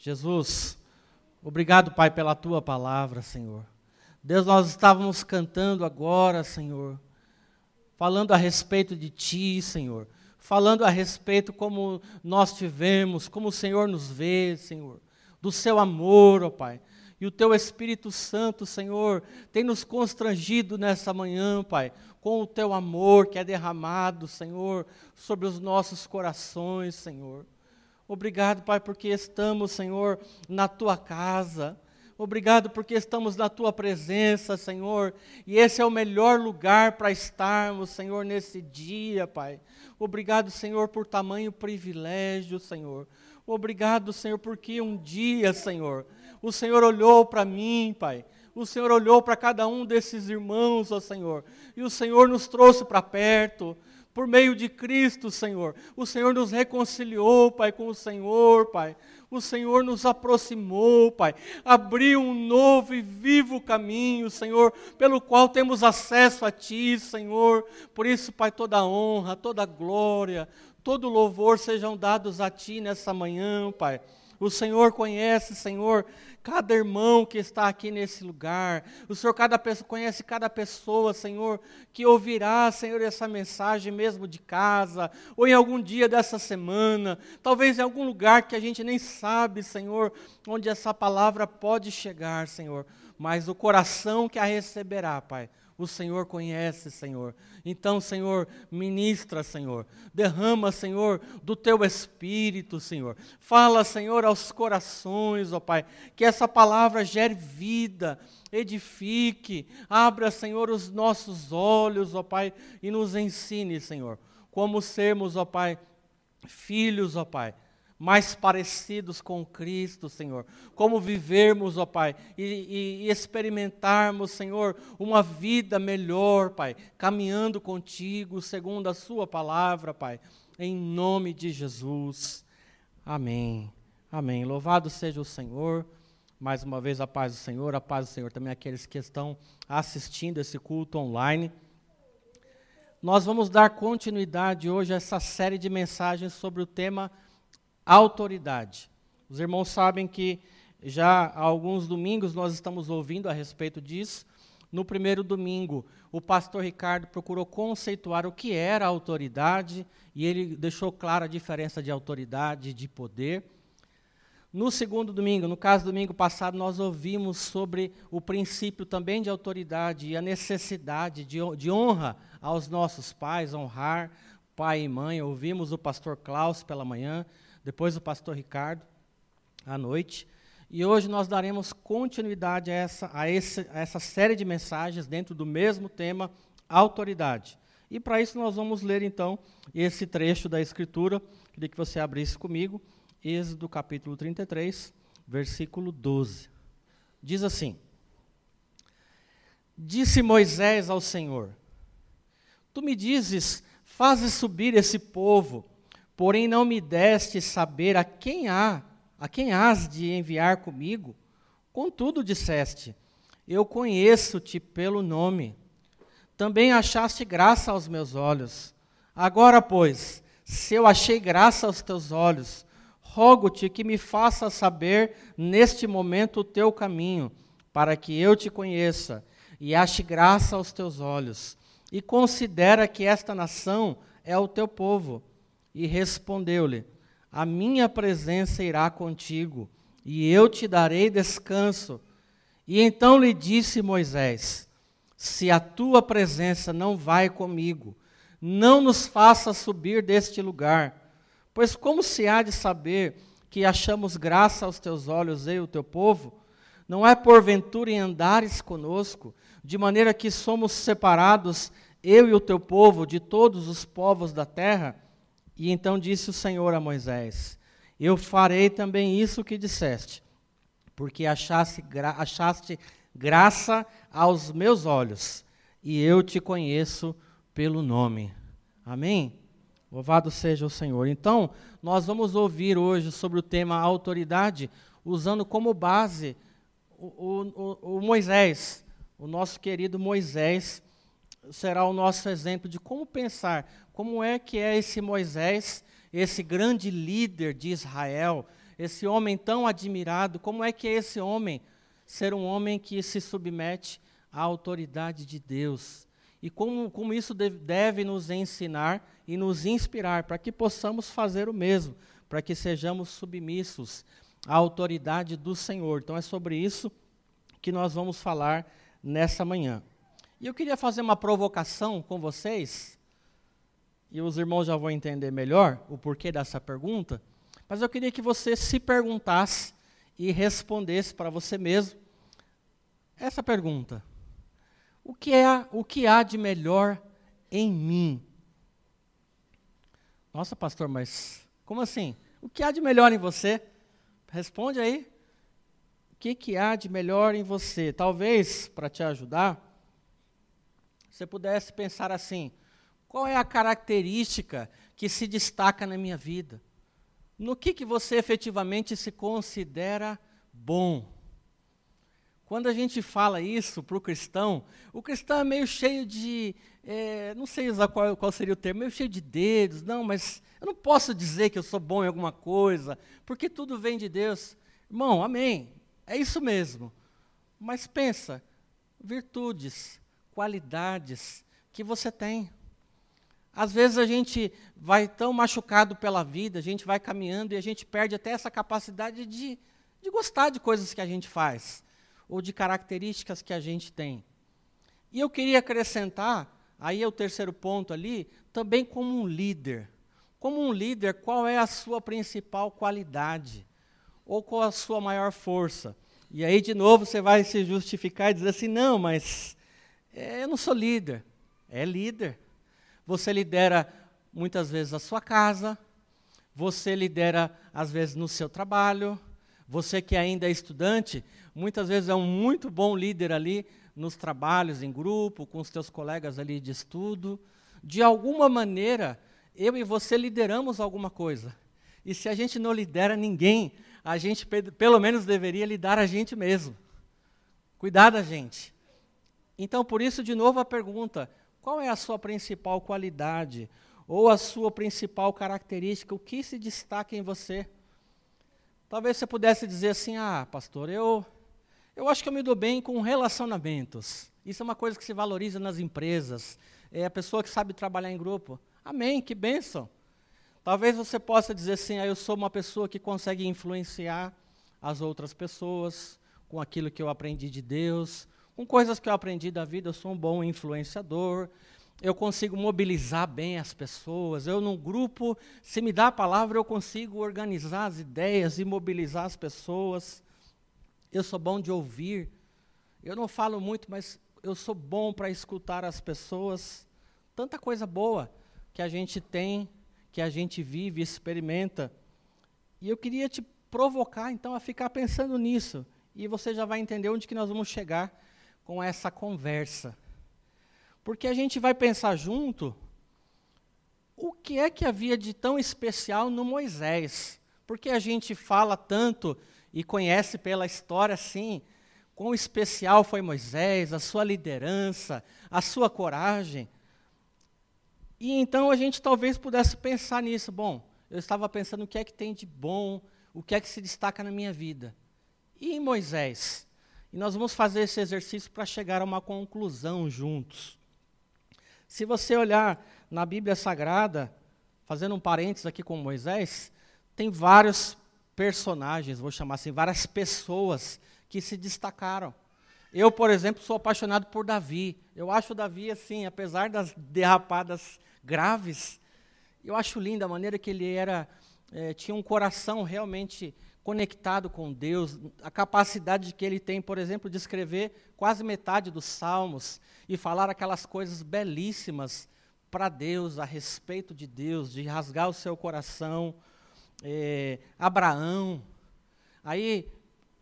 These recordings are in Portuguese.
Jesus, obrigado, Pai, pela tua palavra, Senhor. Deus, nós estávamos cantando agora, Senhor, falando a respeito de Ti, Senhor, falando a respeito como nós tivemos, como o Senhor nos vê, Senhor, do Seu amor, ó Pai. E o Teu Espírito Santo, Senhor, tem nos constrangido nessa manhã, Pai, com o Teu amor que é derramado, Senhor, sobre os nossos corações, Senhor. Obrigado, Pai, porque estamos, Senhor, na tua casa. Obrigado porque estamos na tua presença, Senhor. E esse é o melhor lugar para estarmos, Senhor, nesse dia, Pai. Obrigado, Senhor, por tamanho privilégio, Senhor. Obrigado, Senhor, porque um dia, Senhor, o Senhor olhou para mim, Pai. O Senhor olhou para cada um desses irmãos, ó Senhor, e o Senhor nos trouxe para perto por meio de Cristo, Senhor. O Senhor nos reconciliou, Pai, com o Senhor, Pai. O Senhor nos aproximou, Pai. Abriu um novo e vivo caminho, Senhor, pelo qual temos acesso a Ti, Senhor. Por isso, Pai, toda honra, toda glória, todo louvor sejam dados a Ti nessa manhã, Pai. O Senhor conhece, Senhor, cada irmão que está aqui nesse lugar. O Senhor cada pessoa, conhece cada pessoa, Senhor, que ouvirá, Senhor, essa mensagem mesmo de casa, ou em algum dia dessa semana, talvez em algum lugar que a gente nem sabe, Senhor, onde essa palavra pode chegar, Senhor. Mas o coração que a receberá, Pai, o Senhor conhece, Senhor. Então, Senhor, ministra, Senhor. Derrama, Senhor, do teu espírito, Senhor. Fala, Senhor, aos corações, ó Pai. Que essa palavra gere vida, edifique. Abra, Senhor, os nossos olhos, ó Pai, e nos ensine, Senhor, como sermos, ó Pai, filhos, ó Pai mais parecidos com Cristo, Senhor. Como vivermos, ó Pai, e, e, experimentarmos, Senhor, uma vida melhor, Pai, caminhando contigo, segundo a Sua palavra, Pai, em nome de Jesus. Amém. Amém. Louvado seja o Senhor. Mais uma vez, a paz do Senhor, a paz do Senhor também aqueles que estão assistindo esse culto online. Nós vamos dar continuidade hoje a essa série de mensagens sobre o tema autoridade. Os irmãos sabem que já há alguns domingos nós estamos ouvindo a respeito disso. No primeiro domingo, o pastor Ricardo procurou conceituar o que era autoridade e ele deixou clara a diferença de autoridade e de poder. No segundo domingo, no caso do domingo passado, nós ouvimos sobre o princípio também de autoridade e a necessidade de, de honra aos nossos pais, honrar pai e mãe. Ouvimos o pastor Klaus pela manhã, depois o pastor Ricardo, à noite. E hoje nós daremos continuidade a essa, a, esse, a essa série de mensagens dentro do mesmo tema, autoridade. E para isso nós vamos ler então esse trecho da Escritura, queria que você abrisse comigo, Êxodo capítulo 33, versículo 12. Diz assim: Disse Moisés ao Senhor: Tu me dizes, fazes subir esse povo Porém não me deste saber a quem há, a quem has de enviar comigo. Contudo disseste: Eu conheço-te pelo nome. Também achaste graça aos meus olhos. Agora, pois, se eu achei graça aos teus olhos, rogo-te que me faças saber neste momento o teu caminho, para que eu te conheça e ache graça aos teus olhos. E considera que esta nação é o teu povo e respondeu-lhe: A minha presença irá contigo, e eu te darei descanso. E então lhe disse Moisés: Se a tua presença não vai comigo, não nos faça subir deste lugar, pois como se há de saber que achamos graça aos teus olhos, eu e o teu povo? Não é porventura em andares conosco, de maneira que somos separados, eu e o teu povo, de todos os povos da terra? E então disse o Senhor a Moisés: Eu farei também isso que disseste, porque achaste, gra achaste graça aos meus olhos, e eu te conheço pelo nome. Amém? Louvado seja o Senhor. Então, nós vamos ouvir hoje sobre o tema autoridade, usando como base o, o, o Moisés, o nosso querido Moisés, será o nosso exemplo de como pensar, como é que é esse Moisés, esse grande líder de Israel, esse homem tão admirado, como é que é esse homem ser um homem que se submete à autoridade de Deus? E como, como isso deve, deve nos ensinar e nos inspirar para que possamos fazer o mesmo, para que sejamos submissos à autoridade do Senhor. Então é sobre isso que nós vamos falar nessa manhã. E eu queria fazer uma provocação com vocês, e os irmãos já vão entender melhor o porquê dessa pergunta, mas eu queria que você se perguntasse e respondesse para você mesmo essa pergunta: O que é o que há de melhor em mim? Nossa, pastor, mas como assim? O que há de melhor em você? Responde aí. O que, que há de melhor em você? Talvez, para te ajudar, você pudesse pensar assim: qual é a característica que se destaca na minha vida? No que, que você efetivamente se considera bom? Quando a gente fala isso para o cristão, o cristão é meio cheio de, é, não sei usar qual, qual seria o termo, meio cheio de dedos, não, mas eu não posso dizer que eu sou bom em alguma coisa, porque tudo vem de Deus. Irmão, amém, é isso mesmo. Mas pensa, virtudes, qualidades que você tem. Às vezes a gente vai tão machucado pela vida, a gente vai caminhando e a gente perde até essa capacidade de, de gostar de coisas que a gente faz, ou de características que a gente tem. E eu queria acrescentar, aí é o terceiro ponto ali, também como um líder. Como um líder, qual é a sua principal qualidade? Ou qual a sua maior força? E aí, de novo, você vai se justificar e dizer assim: não, mas eu não sou líder. É líder. Você lidera muitas vezes a sua casa, você lidera às vezes no seu trabalho, você que ainda é estudante, muitas vezes é um muito bom líder ali nos trabalhos em grupo, com os seus colegas ali de estudo. De alguma maneira, eu e você lideramos alguma coisa. E se a gente não lidera ninguém, a gente pelo menos deveria lidar a gente mesmo. Cuidar da gente. Então, por isso, de novo a pergunta: qual é a sua principal qualidade? Ou a sua principal característica? O que se destaca em você? Talvez você pudesse dizer assim: ah, pastor, eu, eu acho que eu me dou bem com relacionamentos. Isso é uma coisa que se valoriza nas empresas. É a pessoa que sabe trabalhar em grupo. Amém, que bênção. Talvez você possa dizer assim: ah, eu sou uma pessoa que consegue influenciar as outras pessoas com aquilo que eu aprendi de Deus, com coisas que eu aprendi da vida, eu sou um bom influenciador, eu consigo mobilizar bem as pessoas. Eu, num grupo, se me dá a palavra, eu consigo organizar as ideias e mobilizar as pessoas. Eu sou bom de ouvir. Eu não falo muito, mas eu sou bom para escutar as pessoas. Tanta coisa boa que a gente tem, que a gente vive, experimenta. E eu queria te provocar, então, a ficar pensando nisso. E você já vai entender onde que nós vamos chegar com essa conversa. Porque a gente vai pensar junto o que é que havia de tão especial no Moisés. Porque a gente fala tanto e conhece pela história assim, quão especial foi Moisés, a sua liderança, a sua coragem. E então a gente talvez pudesse pensar nisso. Bom, eu estava pensando o que é que tem de bom, o que é que se destaca na minha vida. E em Moisés? E nós vamos fazer esse exercício para chegar a uma conclusão juntos. Se você olhar na Bíblia Sagrada, fazendo um parênteses aqui com Moisés, tem vários personagens, vou chamar assim, várias pessoas que se destacaram. Eu, por exemplo, sou apaixonado por Davi. Eu acho Davi, assim, apesar das derrapadas graves, eu acho linda a maneira que ele era, é, tinha um coração realmente conectado com Deus, a capacidade que ele tem, por exemplo, de escrever quase metade dos salmos e falar aquelas coisas belíssimas para Deus, a respeito de Deus, de rasgar o seu coração. É, Abraão, aí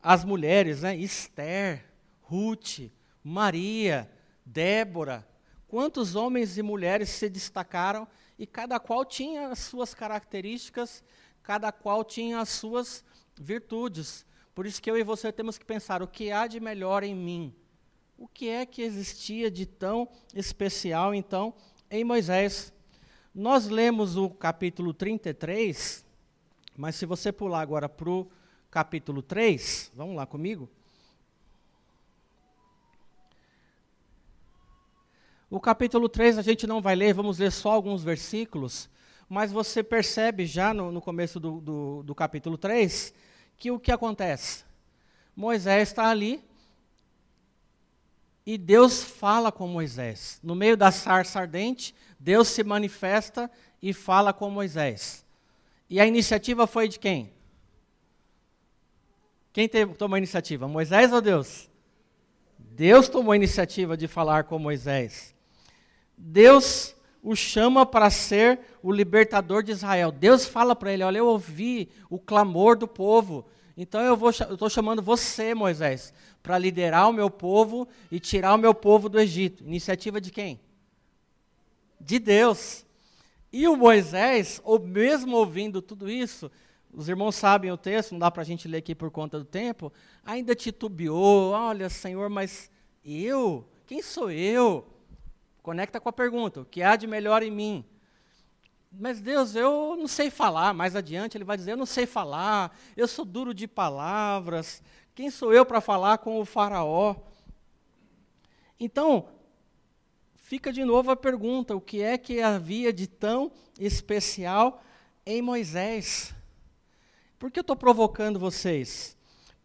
as mulheres, né, Esther, Ruth, Maria, Débora, quantos homens e mulheres se destacaram e cada qual tinha as suas características, cada qual tinha as suas virtudes. Por isso que eu e você temos que pensar o que há de melhor em mim. O que é que existia de tão especial, então, em Moisés? Nós lemos o capítulo 33, Mas se você pular agora para o capítulo 3, vamos lá comigo. O capítulo 3 a gente não vai ler, vamos ler só alguns versículos, mas você percebe já no, no começo do, do, do capítulo 3 que o que acontece? Moisés está ali e Deus fala com Moisés. No meio da sarça ardente, Deus se manifesta e fala com Moisés. E a iniciativa foi de quem? Quem teve, tomou a iniciativa? Moisés ou Deus? Deus tomou a iniciativa de falar com Moisés. Deus o chama para ser o libertador de Israel. Deus fala para ele: Olha, eu ouvi o clamor do povo. Então eu estou chamando você, Moisés, para liderar o meu povo e tirar o meu povo do Egito. Iniciativa de quem? De Deus. E o Moisés, ou mesmo ouvindo tudo isso, os irmãos sabem o texto, não dá para a gente ler aqui por conta do tempo, ainda titubeou, olha, Senhor, mas eu? Quem sou eu? Conecta com a pergunta: o que há de melhor em mim? Mas Deus, eu não sei falar. Mais adiante ele vai dizer: eu não sei falar, eu sou duro de palavras. Quem sou eu para falar com o Faraó? Então, fica de novo a pergunta: o que é que havia de tão especial em Moisés? Por que eu estou provocando vocês?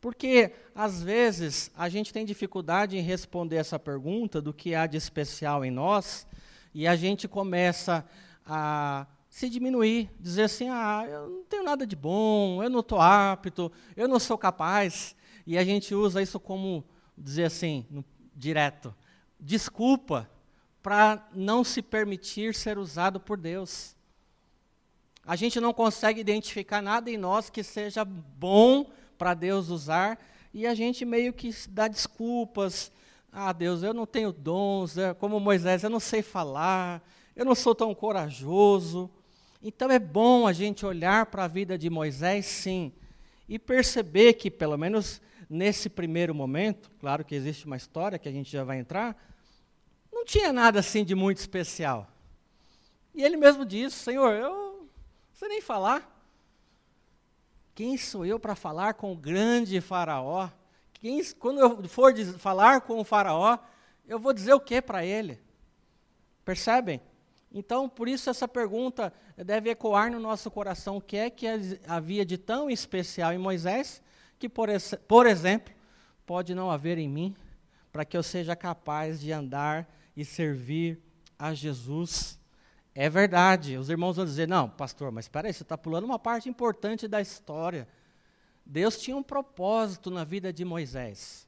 Porque, às vezes, a gente tem dificuldade em responder essa pergunta do que há de especial em nós, e a gente começa a se diminuir, dizer assim: ah, eu não tenho nada de bom, eu não estou apto, eu não sou capaz. E a gente usa isso como, dizer assim, no, direto, desculpa para não se permitir ser usado por Deus. A gente não consegue identificar nada em nós que seja bom para Deus usar, e a gente meio que dá desculpas. Ah, Deus, eu não tenho dons, como Moisés, eu não sei falar, eu não sou tão corajoso. Então é bom a gente olhar para a vida de Moisés, sim, e perceber que, pelo menos nesse primeiro momento, claro que existe uma história que a gente já vai entrar, não tinha nada assim de muito especial. E ele mesmo disse: Senhor, eu não sei nem falar. Quem sou eu para falar com o grande Faraó? Quem, quando eu for falar com o Faraó, eu vou dizer o que para ele? Percebem? Então, por isso, essa pergunta deve ecoar no nosso coração: o que é que havia de tão especial em Moisés, que, por, por exemplo, pode não haver em mim, para que eu seja capaz de andar e servir a Jesus? É verdade. Os irmãos vão dizer: não, pastor, mas espera aí, você está pulando uma parte importante da história. Deus tinha um propósito na vida de Moisés.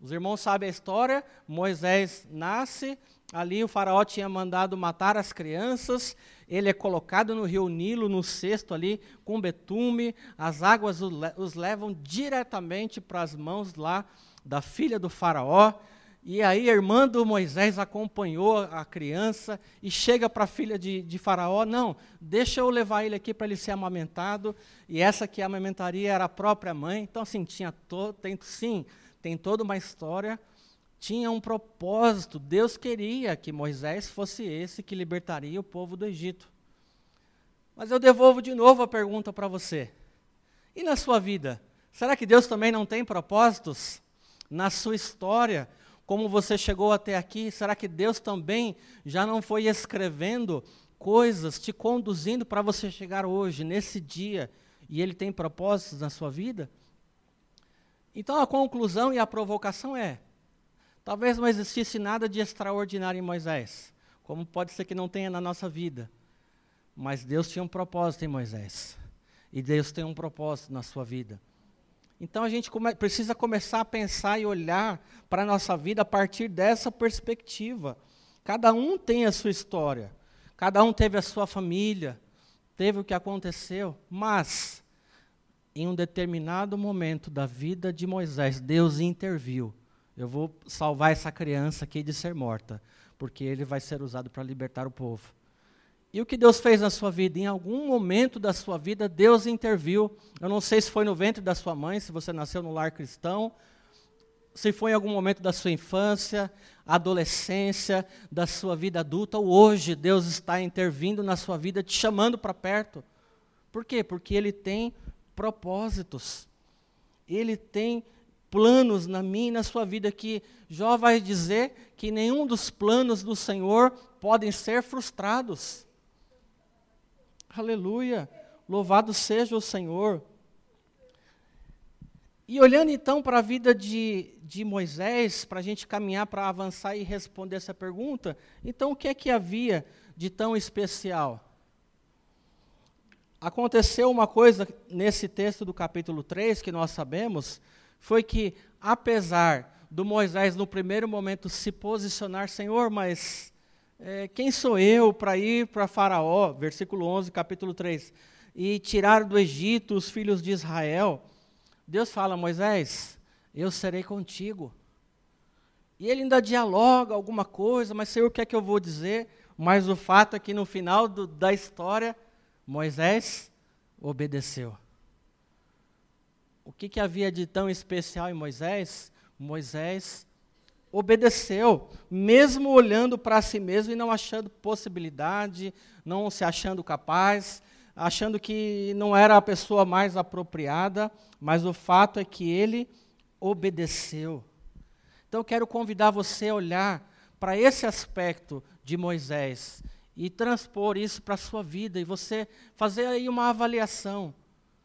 Os irmãos sabem a história: Moisés nasce, ali o faraó tinha mandado matar as crianças, ele é colocado no rio Nilo, no cesto ali, com betume, as águas os levam diretamente para as mãos lá da filha do faraó. E aí a irmã do Moisés acompanhou a criança e chega para a filha de, de, Faraó: Não, deixa eu levar ele aqui para ele ser amamentado. E essa que amamentaria era a própria mãe. Então, assim, tinha todo, tem, sim, tem toda uma história. Tinha um propósito. Deus queria que Moisés fosse esse que libertaria o povo do Egito. Mas eu devolvo de novo a pergunta para você: e na sua vida? Será que Deus também não tem propósitos? Na sua história? Como você chegou até aqui? Será que Deus também já não foi escrevendo coisas, te conduzindo para você chegar hoje, nesse dia, e Ele tem propósitos na sua vida? Então a conclusão e a provocação é: talvez não existisse nada de extraordinário em Moisés, como pode ser que não tenha na nossa vida, mas Deus tinha um propósito em Moisés, e Deus tem um propósito na sua vida. Então a gente come precisa começar a pensar e olhar para a nossa vida a partir dessa perspectiva. Cada um tem a sua história, cada um teve a sua família, teve o que aconteceu, mas em um determinado momento da vida de Moisés, Deus interviu. Eu vou salvar essa criança aqui de ser morta, porque ele vai ser usado para libertar o povo. E o que Deus fez na sua vida? Em algum momento da sua vida, Deus interviu. Eu não sei se foi no ventre da sua mãe, se você nasceu no lar cristão, se foi em algum momento da sua infância, adolescência, da sua vida adulta, ou hoje Deus está intervindo na sua vida, te chamando para perto, Por quê? Porque ele tem propósitos. Ele tem planos na minha e na sua vida que Jó vai dizer que nenhum dos planos do Senhor podem ser frustrados. Aleluia! Louvado seja o Senhor. E olhando então para a vida de, de Moisés, para a gente caminhar para avançar e responder essa pergunta, então o que é que havia de tão especial? Aconteceu uma coisa nesse texto do capítulo 3 que nós sabemos, foi que apesar do Moisés no primeiro momento se posicionar, Senhor, mas é, quem sou eu para ir para Faraó, versículo 11, capítulo 3, e tirar do Egito os filhos de Israel? Deus fala, Moisés, eu serei contigo. E ele ainda dialoga alguma coisa, mas Senhor, o que é que eu vou dizer? Mas o fato é que no final do, da história, Moisés obedeceu. O que, que havia de tão especial em Moisés? Moisés obedeceu, mesmo olhando para si mesmo e não achando possibilidade, não se achando capaz, achando que não era a pessoa mais apropriada, mas o fato é que ele obedeceu. Então, quero convidar você a olhar para esse aspecto de Moisés e transpor isso para a sua vida e você fazer aí uma avaliação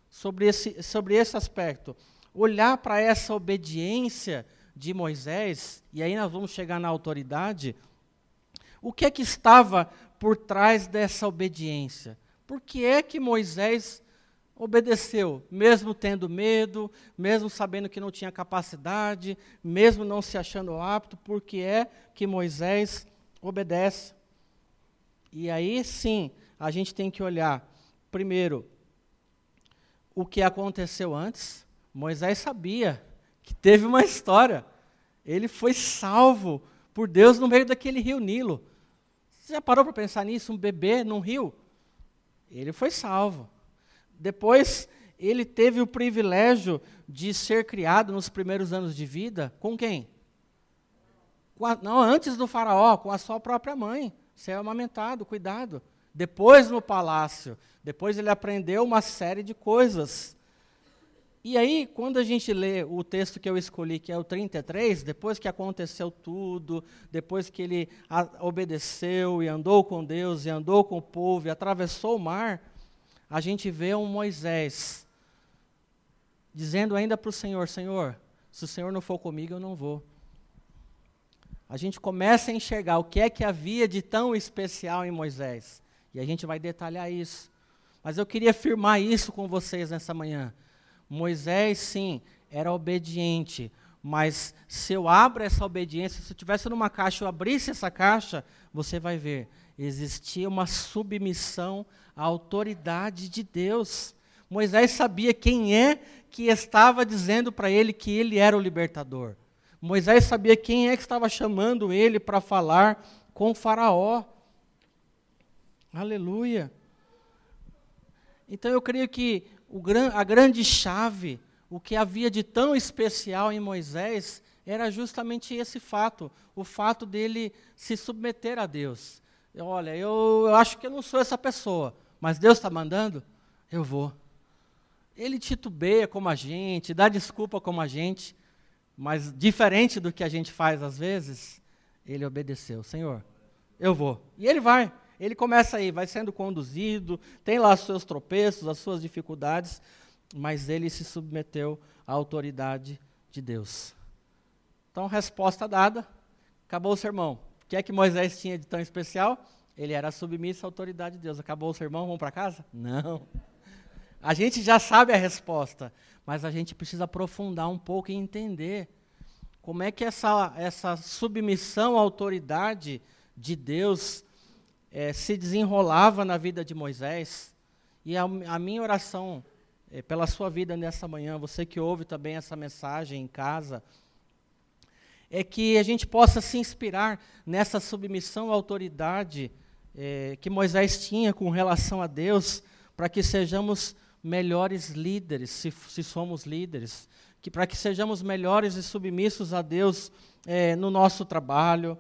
sobre esse, sobre esse aspecto. Olhar para essa obediência de Moisés, e aí nós vamos chegar na autoridade. O que é que estava por trás dessa obediência? Por que é que Moisés obedeceu, mesmo tendo medo, mesmo sabendo que não tinha capacidade, mesmo não se achando apto, por que é que Moisés obedece? E aí sim, a gente tem que olhar, primeiro, o que aconteceu antes. Moisés sabia que teve uma história. Ele foi salvo por Deus no meio daquele rio Nilo. Você já parou para pensar nisso? Um bebê num rio? Ele foi salvo. Depois, ele teve o privilégio de ser criado nos primeiros anos de vida com quem? Com a, não, antes do faraó, com a sua própria mãe. Ser amamentado, cuidado. Depois no palácio. Depois ele aprendeu uma série de coisas. E aí, quando a gente lê o texto que eu escolhi, que é o 33, depois que aconteceu tudo, depois que ele obedeceu e andou com Deus, e andou com o povo, e atravessou o mar, a gente vê um Moisés dizendo ainda para o Senhor: Senhor, se o Senhor não for comigo, eu não vou. A gente começa a enxergar o que é que havia de tão especial em Moisés. E a gente vai detalhar isso. Mas eu queria afirmar isso com vocês nessa manhã. Moisés, sim, era obediente, mas se eu abro essa obediência, se eu estivesse numa caixa, eu abrisse essa caixa, você vai ver, existia uma submissão à autoridade de Deus. Moisés sabia quem é que estava dizendo para ele que ele era o libertador. Moisés sabia quem é que estava chamando ele para falar com Faraó. Aleluia. Então eu creio que gran, a grande chave, o que havia de tão especial em Moisés, era justamente esse fato, o fato dele se submeter a Deus. Olha, eu, eu acho que eu não sou essa pessoa, mas Deus está mandando, eu vou. Ele titubeia como a gente, dá desculpa como a gente, mas diferente do que a gente faz às vezes, ele obedeceu. Senhor, eu vou. E ele vai. Ele começa aí, vai sendo conduzido, tem lá os seus tropeços, as suas dificuldades, mas ele se submeteu à autoridade de Deus. Então, resposta dada, acabou o sermão. O que é que Moisés tinha de tão especial? Ele era submisso à autoridade de Deus. Acabou o sermão, vamos para casa? Não. A gente já sabe a resposta, mas a gente precisa aprofundar um pouco e entender como é que essa, essa submissão à autoridade de Deus é, se desenrolava na vida de Moisés. E a, a minha oração é, pela sua vida nessa manhã, você que ouve também essa mensagem em casa, é que a gente possa se inspirar nessa submissão à autoridade é, que Moisés tinha com relação a Deus, para que sejamos melhores líderes, se, se somos líderes, que para que sejamos melhores e submissos a Deus é, no nosso trabalho,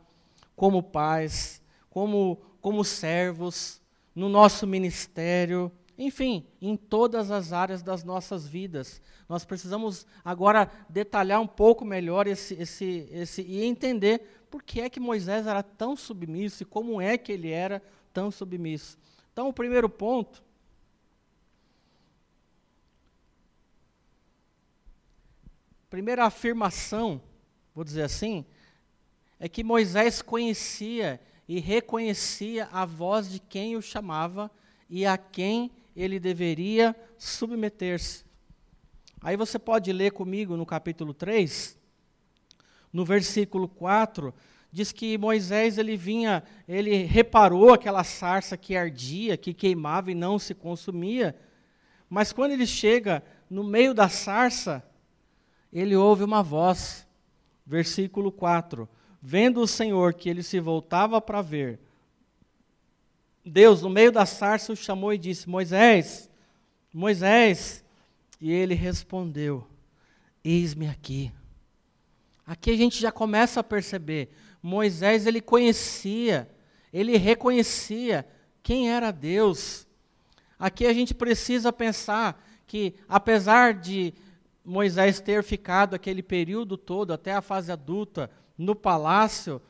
como pais, como como servos, no nosso ministério, enfim, em todas as áreas das nossas vidas. Nós precisamos agora detalhar um pouco melhor esse, esse, esse, e entender por que é que Moisés era tão submisso e como é que ele era tão submisso. Então, o primeiro ponto. Primeira afirmação, vou dizer assim, é que Moisés conhecia e reconhecia a voz de quem o chamava e a quem ele deveria submeter-se. Aí você pode ler comigo no capítulo 3, no versículo 4, diz que Moisés ele vinha, ele reparou aquela sarça que ardia, que queimava e não se consumia. Mas quando ele chega no meio da sarça, ele ouve uma voz. Versículo 4. Vendo o Senhor que ele se voltava para ver, Deus, no meio da sarça, o chamou e disse: Moisés, Moisés. E ele respondeu: Eis-me aqui. Aqui a gente já começa a perceber. Moisés, ele conhecia, ele reconhecia quem era Deus. Aqui a gente precisa pensar que, apesar de Moisés ter ficado aquele período todo, até a fase adulta, no palácio,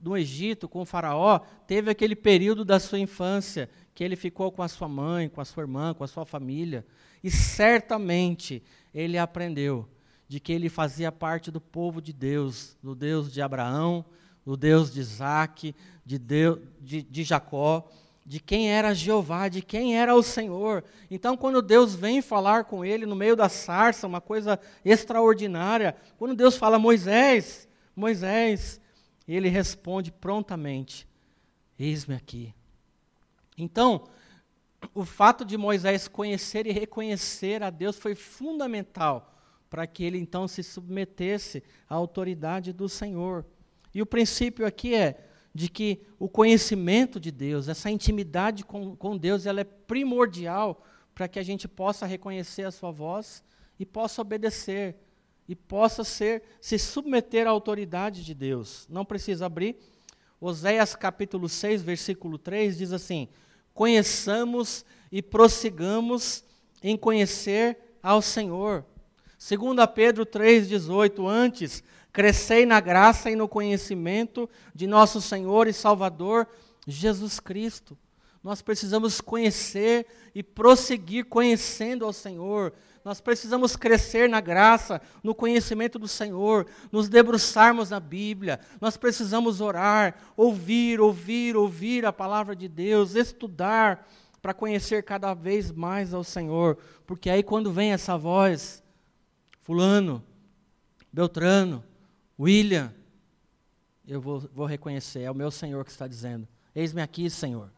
no Egito com o faraó, teve aquele período da sua infância que ele ficou com a sua mãe, com a sua irmã, com a sua família, e certamente ele aprendeu de que ele fazia parte do povo de Deus, do Deus de Abraão, do Deus de Isaac, de, Deus, de, de Jacó, de quem era Jeová, de quem era o Senhor. Então, quando Deus vem falar com ele no meio da sarça, uma coisa extraordinária, quando Deus fala, Moisés, Moisés, e ele responde prontamente: Eis-me aqui. Então, o fato de Moisés conhecer e reconhecer a Deus foi fundamental para que ele então se submetesse à autoridade do Senhor. E o princípio aqui é de que o conhecimento de Deus, essa intimidade com, com Deus, ela é primordial para que a gente possa reconhecer a sua voz e possa obedecer e possa ser se submeter à autoridade de Deus. Não precisa abrir. Oséias capítulo 6, versículo 3 diz assim: Conheçamos e prossigamos em conhecer ao Senhor. Segundo Pedro 3:18, antes crescei na graça e no conhecimento de nosso Senhor e Salvador Jesus Cristo. Nós precisamos conhecer e prosseguir conhecendo ao Senhor, nós precisamos crescer na graça, no conhecimento do Senhor, nos debruçarmos na Bíblia. Nós precisamos orar, ouvir, ouvir, ouvir a palavra de Deus, estudar para conhecer cada vez mais ao Senhor. Porque aí quando vem essa voz, fulano, Beltrano, William, eu vou, vou reconhecer, é o meu Senhor que está dizendo. Eis-me aqui, Senhor.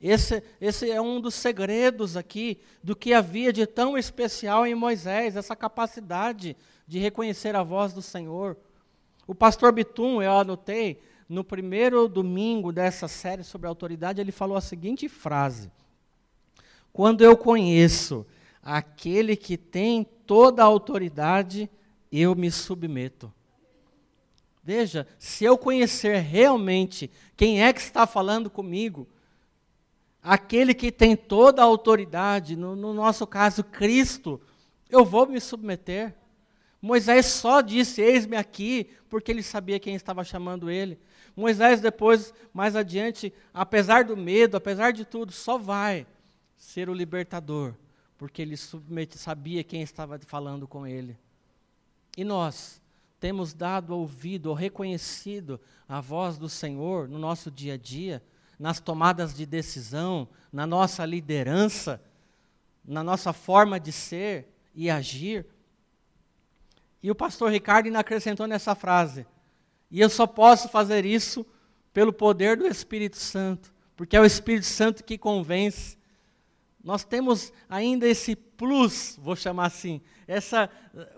Esse, esse é um dos segredos aqui do que havia de tão especial em Moisés, essa capacidade de reconhecer a voz do Senhor. O pastor Bitum, eu anotei, no primeiro domingo dessa série sobre autoridade, ele falou a seguinte frase: Quando eu conheço aquele que tem toda a autoridade, eu me submeto. Veja, se eu conhecer realmente quem é que está falando comigo, aquele que tem toda a autoridade, no, no, nosso caso, Cristo, eu vou me submeter. Moisés só disse: Eis-me aqui, porque ele sabia quem estava chamando ele. Moisés, depois, mais adiante, apesar do medo, apesar de tudo, só vai ser o libertador, porque ele submete, sabia quem estava falando com ele. E nós temos dado ouvido ou reconhecido a voz do Senhor no nosso dia a dia nas tomadas de decisão, na nossa liderança, na nossa forma de ser e agir. E o pastor Ricardo ainda acrescentou nessa frase: e eu só posso fazer isso pelo poder do Espírito Santo, porque é o Espírito Santo que convence. Nós temos ainda esse plus, vou chamar assim, essa,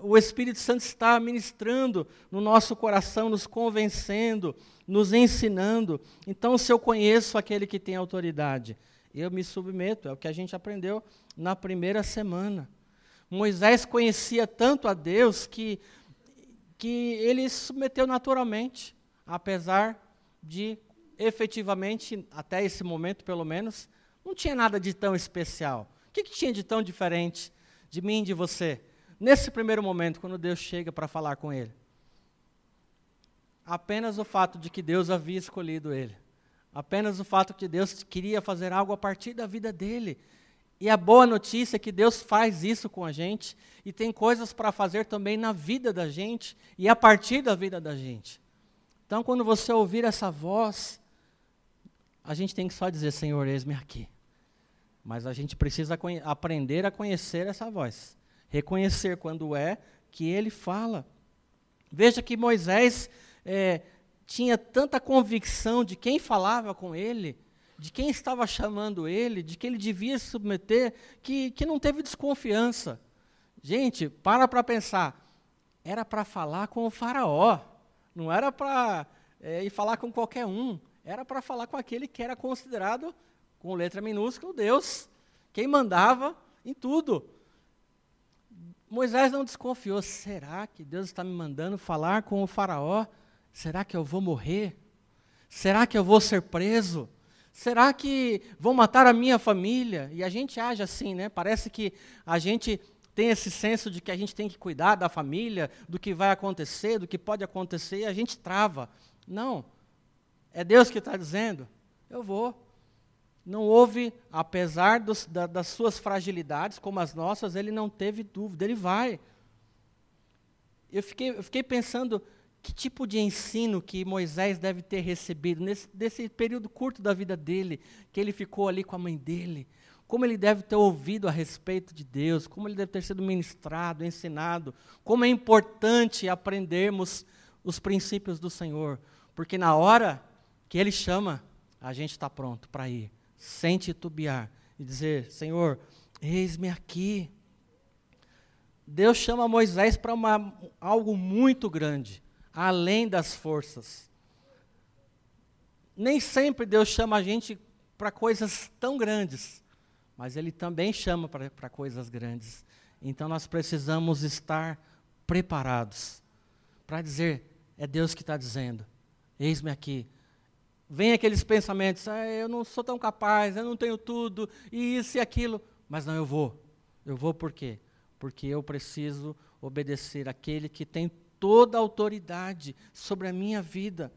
o Espírito Santo está ministrando no nosso coração, nos convencendo, nos ensinando. Então, se eu conheço aquele que tem autoridade, eu me submeto, é o que a gente aprendeu na primeira semana. Moisés conhecia tanto a Deus que, que ele se submeteu naturalmente, apesar de efetivamente, até esse momento pelo menos, Não tinha nada de tão especial. O que, que tinha de tão diferente de mim e de você? Nesse primeiro momento, quando Deus chega para falar com ele. Apenas o fato de que Deus havia escolhido ele. Apenas o fato de que Deus queria fazer algo a partir da vida dele. E a boa notícia é que Deus faz isso com a gente e tem coisas para fazer também na vida da gente e a partir da vida da gente. Então, quando você ouvir essa voz, a gente tem que só dizer: Senhor, eis-me aqui. Mas a gente precisa aprender a conhecer essa voz, reconhecer quando é que ele fala. Veja que Moisés é, tinha tanta convicção de quem falava com ele de quem estava chamando ele, de que ele devia se submeter, que, que não teve desconfiança. Gente, para para pensar. Era para falar com o faraó, não era para é, ir falar com qualquer um, era para falar com aquele que era considerado, com letra minúscula, Deus, quem mandava em tudo. Moisés não desconfiou, será que Deus está me mandando falar com o faraó? Será que eu vou morrer? Será que eu vou ser preso? Será que vão matar a minha família? E a gente age assim, né? Parece que a gente tem esse senso de que a gente tem que cuidar da família, do que vai acontecer, do que pode acontecer, e a gente trava. Não. É Deus que está dizendo: eu vou. Não houve, apesar dos, da, das suas fragilidades, como as nossas, ele não teve dúvida, ele vai. Eu fiquei, eu fiquei pensando que tipo de ensino que Moisés deve ter recebido nesse, nesse período curto da vida dele, que ele ficou ali com a mãe dele? Como ele deve ter ouvido a respeito de Deus, como ele deve ter sido ministrado, ensinado, como é importante aprendermos os princípios do Senhor, porque na hora que ele chama, a gente está pronto para ir, sem titubear, e dizer: Senhor, eis-me aqui. Deus chama Moisés para algo muito grande além das forças. Nem sempre Deus chama a gente para coisas tão grandes, mas Ele também chama para coisas grandes. Então nós precisamos estar preparados para dizer: é Deus que está dizendo, eis-me aqui. Vem aqueles pensamentos: ah, eu não sou tão capaz, eu não tenho tudo, e isso e aquilo. Mas não, eu vou. Eu vou por quê? Porque eu preciso obedecer aquele que tem toda a autoridade sobre a minha vida,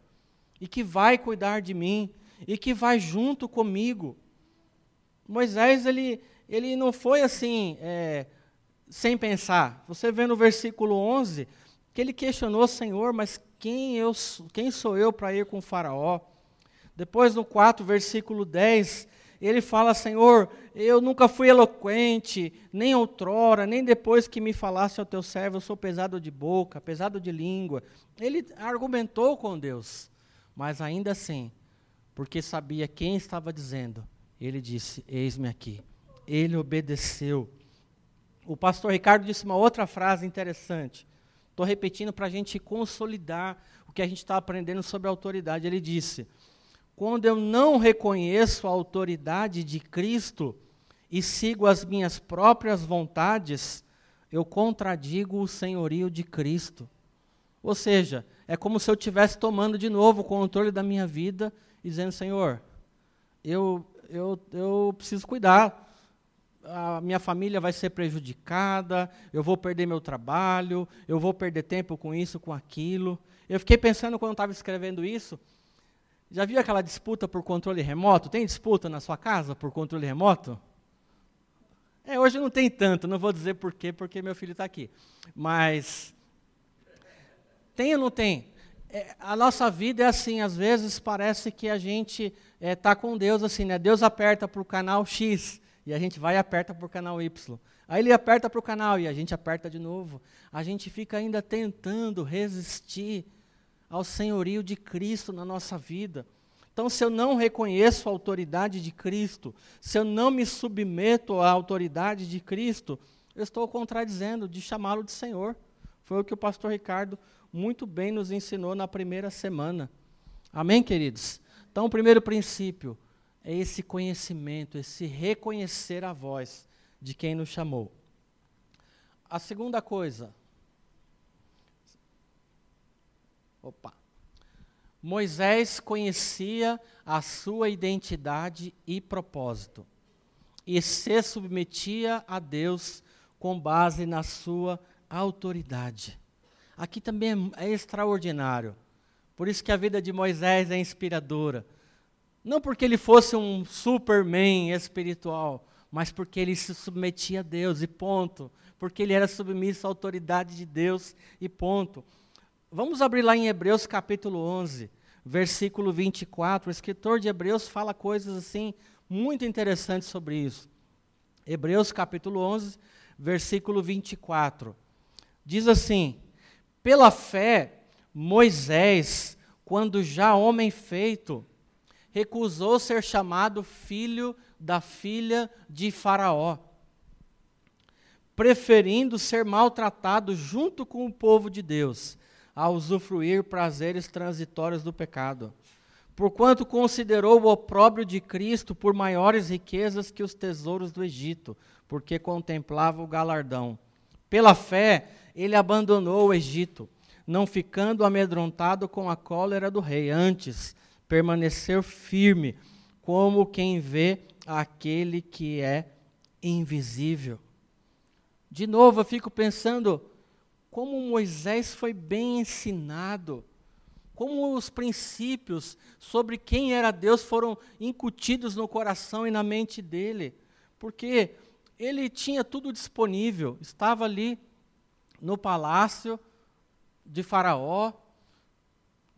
e que vai cuidar de mim, e que vai junto comigo. Moisés, ele, ele não foi assim, é, sem pensar. Você vê no versículo 11, que ele questionou, Senhor, mas quem, eu, quem sou eu para ir com o faraó? Depois no 4, versículo 10, ele fala: Senhor, eu nunca fui eloquente, nem outrora, nem depois que me falasse ao teu servo, eu sou pesado de boca, pesado de língua. Ele argumentou com Deus, mas ainda assim, porque sabia quem estava dizendo, ele disse: Eis-me aqui. Ele obedeceu. O pastor Ricardo disse uma outra frase interessante. Estou repetindo para a gente consolidar o que a gente está aprendendo sobre autoridade. Ele disse: quando eu não reconheço a autoridade de Cristo e sigo as minhas próprias vontades, eu contradigo o senhorio de Cristo. Ou seja, é como se eu estivesse tomando de novo o controle da minha vida e dizendo: Senhor, eu, eu, eu preciso cuidar. A minha família vai ser prejudicada, eu vou perder meu trabalho, eu vou perder tempo com isso, com aquilo. Eu fiquei pensando quando eu estava escrevendo isso, já viu aquela disputa por controle remoto? Tem disputa na sua casa por controle remoto? É, hoje não tem tanto, não vou dizer por quê, porque meu filho está aqui. Mas tem ou não tem? É, a nossa vida é assim, às vezes parece que a gente está é, tá com Deus assim, né? Deus aperta para o canal X e a gente vai e aperta para o canal Y. Aí ele aperta para o canal e a gente aperta de novo. A gente fica ainda tentando resistir ao senhorio de Cristo na nossa vida. Então, se eu não reconheço a autoridade de Cristo, se eu não me submeto à autoridade de Cristo, eu estou contradizendo de chamá-lo de Senhor. Foi o que o pastor Ricardo muito bem nos ensinou na primeira semana. Amém, queridos? Então, o primeiro princípio é esse conhecimento, esse reconhecer a voz de quem nos chamou. A segunda coisa, Opa. Moisés conhecia a sua identidade e propósito. e se submetia a Deus com base na sua autoridade. Aqui também é extraordinário. Por isso que a vida de Moisés é inspiradora. Não porque ele fosse um superman espiritual, mas porque ele se submetia a Deus e ponto. Porque ele era submisso à autoridade de Deus e ponto. Vamos abrir lá em Hebreus capítulo 11, versículo 24. O escritor de Hebreus fala coisas assim muito interessantes sobre isso. Hebreus capítulo 11, versículo 24. Diz assim: Pela fé, Moisés, quando já homem feito, recusou ser chamado filho da filha de Faraó, preferindo ser maltratado junto com o povo de Deus, a usufruir prazeres transitórios do pecado. Porquanto considerou o opróbrio de Cristo por maiores riquezas que os tesouros do Egito, porque contemplava o galardão. Pela fé, ele abandonou o Egito não ficando amedrontado com a cólera do rei, antes permaneceu firme, como quem vê aquele que é invisível. De novo, eu fico pensando como Moisés foi bem ensinado, como os princípios sobre quem era Deus foram incutidos no coração e na mente dele, porque ele tinha tudo disponível, estava ali no palácio, de Faraó,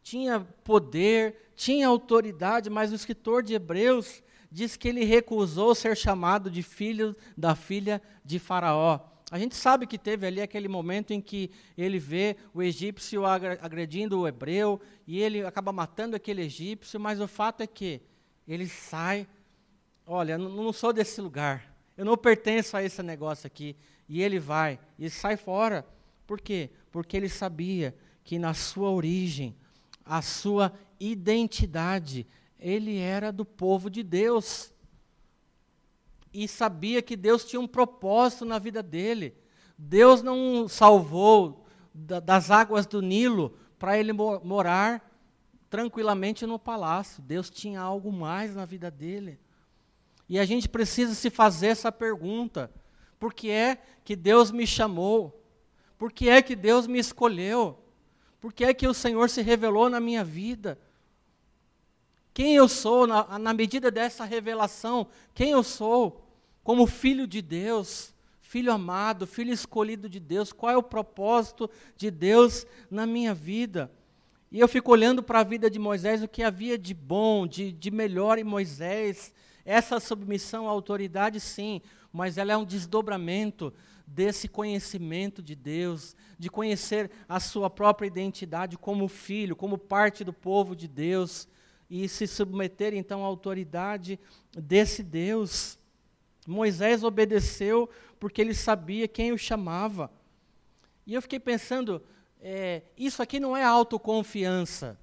tinha poder, tinha autoridade, mas o escritor de Hebreus diz que ele recusou ser chamado de filho da filha de Faraó. A gente sabe que teve ali aquele momento em que ele vê o egípcio agredindo o hebreu e ele acaba matando aquele egípcio, mas o fato é que ele sai, olha, não sou desse lugar, eu não pertenço a esse negócio aqui, e ele vai e sai fora. Por quê? Porque ele sabia que na sua origem, a sua identidade, ele era do povo de Deus. E sabia que Deus tinha um propósito na vida dele. Deus não salvou da, das águas do Nilo para ele morar tranquilamente no palácio. Deus tinha algo mais na vida dele. E a gente precisa se fazer essa pergunta: por que é que Deus me chamou? Por que é que Deus me escolheu? Por que é que o Senhor se revelou na minha vida? Quem eu sou na, na medida dessa revelação? Quem eu sou como filho de Deus? filho amado, filho escolhido de Deus, qual é o propósito de Deus na minha vida? E eu fico olhando para a vida de Moisés, o que havia de bom, de, de melhor em Moisés. Essa submissão à autoridade, sim, mas ela é um desdobramento desse conhecimento de Deus, de conhecer a sua própria identidade como filho, como parte do povo de Deus, e se submeter então à autoridade desse Deus. Moisés obedeceu porque ele sabia quem o chamava. E eu fiquei pensando, é, isso aqui não é autoconfiança.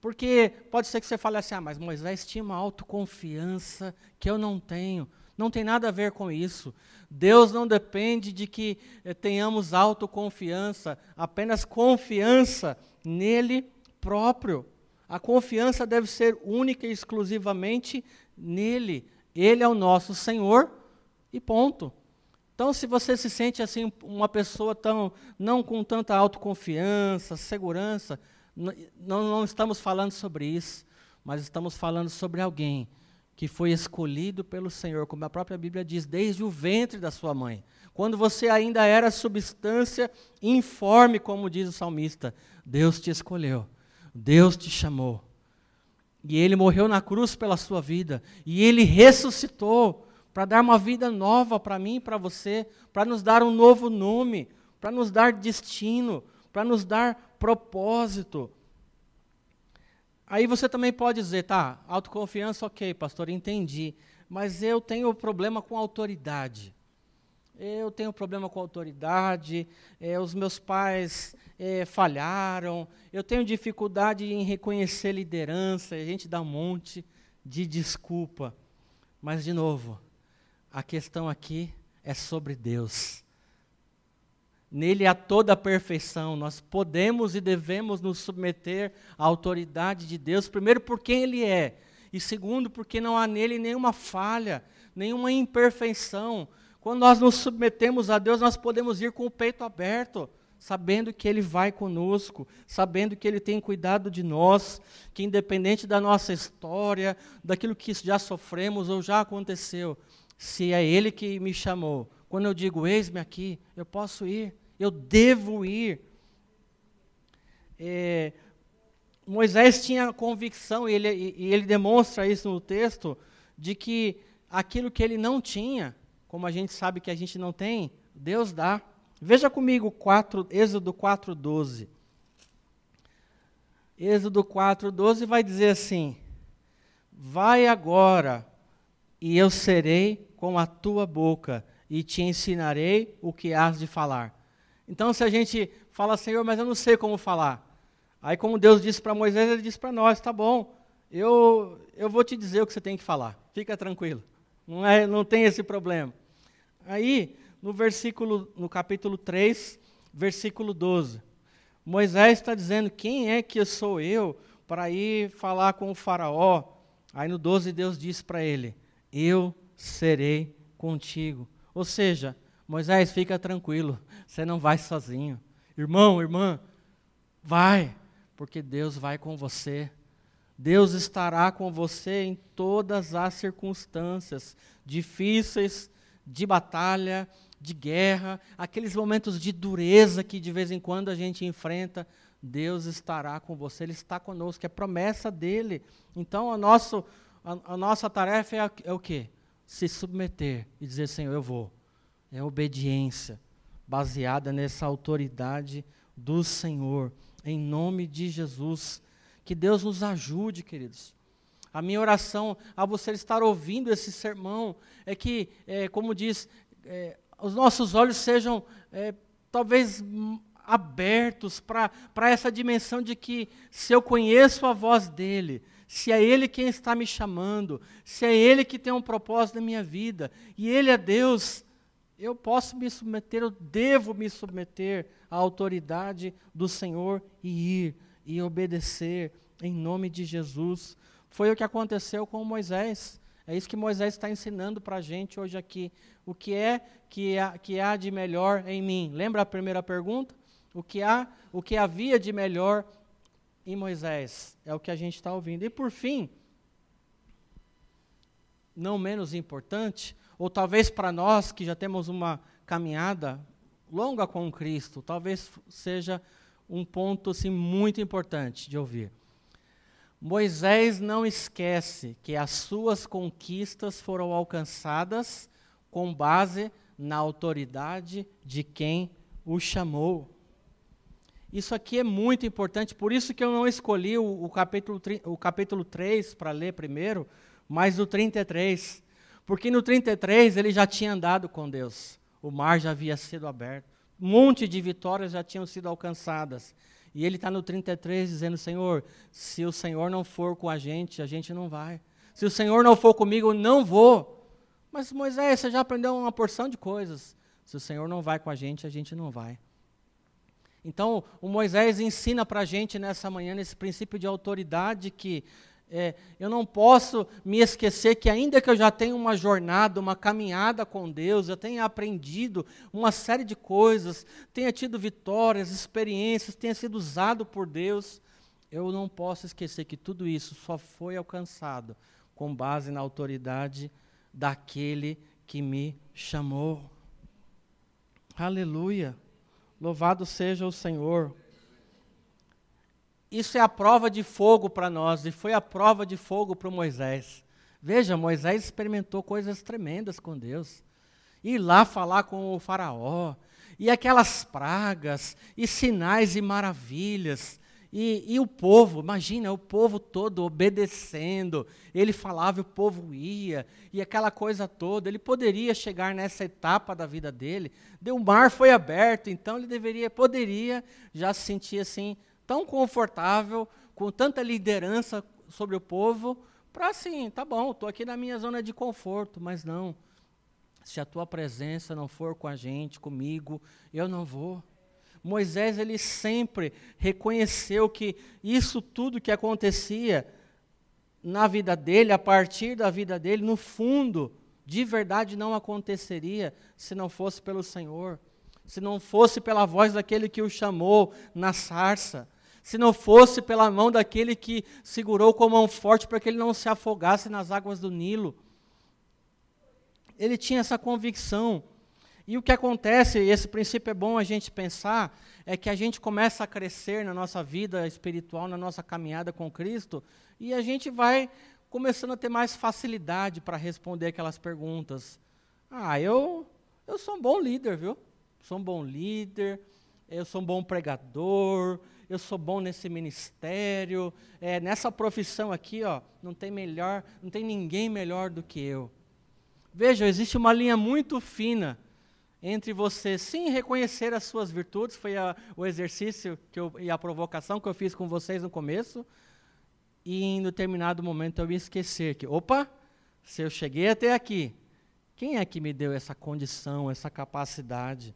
Porque pode ser que você fale assim, ah, mas Moisés tinha uma autoconfiança que eu não tenho. Não tem nada a ver com isso. Deus não depende de que eh, tenhamos autoconfiança, apenas confiança nele próprio. A confiança deve ser única e exclusivamente nele. Ele é o nosso Senhor e ponto. Então, se você se sente assim uma pessoa tão não com tanta autoconfiança, segurança, não, não estamos falando sobre isso, mas estamos falando sobre alguém que foi escolhido pelo Senhor, como a própria Bíblia diz, desde o ventre da sua mãe. Quando você ainda era substância informe, como diz o salmista, Deus te escolheu, Deus te chamou. E ele morreu na cruz pela sua vida, e ele ressuscitou para dar uma vida nova para mim e para você, para nos dar um novo nome, para nos dar destino, para nos dar propósito. Aí você também pode dizer, tá, autoconfiança, ok, pastor, entendi. Mas eu tenho problema com autoridade. Eu tenho problema com autoridade, é, os meus pais é, falharam, eu tenho dificuldade em reconhecer liderança, a gente dá um monte de desculpa. Mas, de novo, a questão aqui é sobre Deus. Nele há toda a perfeição. Nós podemos e devemos nos submeter à autoridade de Deus, primeiro por quem Ele é, E segundo, porque não há nele nenhuma falha, nenhuma imperfeição. Quando nós nos submetemos a Deus, nós podemos ir com o peito aberto, sabendo que Ele vai conosco, sabendo que Ele tem cuidado de nós, que independente da nossa história, daquilo que já sofremos ou já aconteceu, se é Ele que me chamou, quando eu digo, eis-me aqui, eu posso ir, eu devo ir. É, Moisés tinha convicção, e ele, e ele demonstra isso no texto, de que aquilo que ele não tinha, como a gente sabe que a gente não tem, Deus dá. Veja comigo 4, Êxodo 4,12. Êxodo 4,12 vai dizer assim: Vai agora, e eu serei com a tua boca, e te ensinarei o que has de falar. Então, se a gente fala, Senhor, mas eu não sei como falar. Aí, como Deus disse para Moisés, ele disse para nós: tá bom, eu, eu vou te dizer o que você tem que falar, fica tranquilo, não, é, não tem esse problema. Aí, no versículo, no capítulo 3, versículo 12, Moisés está dizendo: quem é que sou eu para ir falar com o Faraó? Aí no 12, Deus disse para ele: Eu serei contigo. Ou seja, Moisés, fica tranquilo, você não vai sozinho. Irmão, irmã, vai, porque Deus vai com você. Deus estará com você em todas as circunstâncias difíceis, de batalha, de guerra, aqueles momentos de dureza que de vez em quando a gente enfrenta. Deus estará com você, Ele está conosco, é promessa dele. Então, a, nosso, a, a nossa tarefa é, é o quê? se submeter e dizer: Senhor, eu vou. É obediência, baseada nessa autoridade do Senhor, em nome de Jesus. Que Deus nos ajude, queridos. A minha oração a você estar ouvindo esse sermão é que, é, como diz, é, os nossos olhos sejam é, talvez abertos para essa dimensão de que se eu conheço a voz dele, se é Ele quem está me chamando, se é Ele que tem um propósito na minha vida, e Ele é Deus, eu posso me submeter, eu devo me submeter à autoridade do Senhor e ir e obedecer em nome de Jesus. Foi o que aconteceu com Moisés. É isso que Moisés está ensinando para a gente hoje aqui. O que é que há, que há de melhor em mim? Lembra a primeira pergunta? O que há, o que havia de melhor em Moisés. É o que a gente está ouvindo. E por fim, não menos importante, ou talvez para nós que já temos uma caminhada longa com Cristo, talvez seja um ponto assim, muito importante de ouvir. Moisés não esquece que as suas conquistas foram alcançadas com base na autoridade de quem o chamou. Isso aqui é muito importante, por isso que eu não escolhi o, o capítulo, o capítulo 3 para ler primeiro, mas o 33. Porque no 33 ele já tinha andado com Deus, o mar já havia sido aberto, monte de vitórias já tinham sido alcançadas. E ele está no 33 dizendo: Senhor, se o Senhor não for com a gente, a gente não vai. Se o Senhor não for comigo, eu não vou. Mas Moisés, você já aprendeu uma porção de coisas. Se o Senhor não vai com a gente, a gente não vai. Então, o Moisés ensina para a gente nessa manhã, nesse princípio de autoridade, que é, eu não posso me esquecer que, ainda que eu já tenha uma jornada, uma caminhada com Deus, eu tenha aprendido uma série de coisas, tenha tido vitórias, experiências, tenha sido usado por Deus, eu não posso esquecer que tudo isso só foi alcançado com base na autoridade daquele que me chamou. Aleluia. Louvado seja o Senhor. Isso é a prova de fogo para nós, e foi a prova de fogo para Moisés. Veja, Moisés experimentou coisas tremendas com Deus. Ir lá falar com o Faraó, e aquelas pragas, e sinais e maravilhas, e, e, o povo, imagina, o povo todo obedecendo. Ele falava e o povo ia, e aquela coisa toda. Ele poderia chegar nessa etapa da vida dele. O mar foi aberto, então ele deveria, poderia já se sentir assim, tão confortável, com tanta liderança sobre o povo, para assim, tá bom, estou aqui na minha zona de conforto, mas não. Se a tua presença não for com a gente, comigo, eu não vou. Moisés ele sempre reconheceu que isso tudo que acontecia na vida dele, a partir da vida dele, no fundo, de verdade não aconteceria se não fosse pelo Senhor, se não fosse pela voz daquele que o chamou na sarça, se não fosse pela mão daquele que segurou com a mão forte para que ele não se afogasse nas águas do Nilo. Ele tinha essa convicção. E o que acontece, e esse princípio é bom a gente pensar, é que a gente começa a crescer na nossa vida espiritual, na nossa caminhada com Cristo, e a gente vai começando a ter mais facilidade para responder aquelas perguntas. Ah, eu, eu sou um bom líder, viu? Sou um bom líder, eu sou um bom pregador, eu sou bom nesse ministério, é, nessa profissão aqui, ó, não tem melhor, não tem ninguém melhor do que eu. Veja, existe uma linha muito fina entre você sim reconhecer as suas virtudes, foi a, o exercício que eu, e a provocação que eu fiz com vocês no começo, e em determinado momento eu me esquecer que, opa, se eu cheguei até aqui, quem é que me deu essa condição, essa capacidade?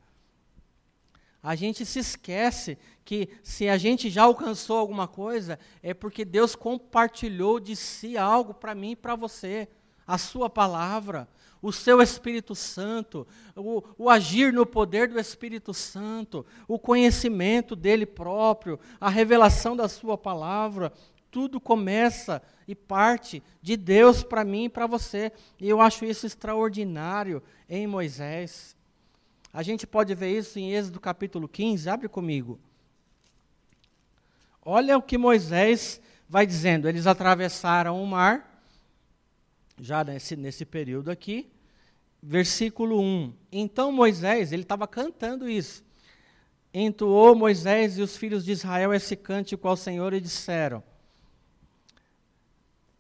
A gente se esquece que se a gente já alcançou alguma coisa, é porque Deus compartilhou de si algo para mim e para você, a sua palavra o seu Espírito Santo, o, o, agir no poder do Espírito Santo, o conhecimento dele próprio, a revelação da sua palavra, tudo começa e parte de Deus para mim e para você. E eu acho isso extraordinário em Moisés. A gente pode ver isso em Êxodo capítulo 15, abre comigo. Olha o que Moisés vai dizendo. Eles atravessaram o mar já nesse, nesse período aqui, versículo 1. Então Moisés, ele estava cantando isso. Entoou Moisés e os filhos de Israel esse cântico ao Senhor e disseram: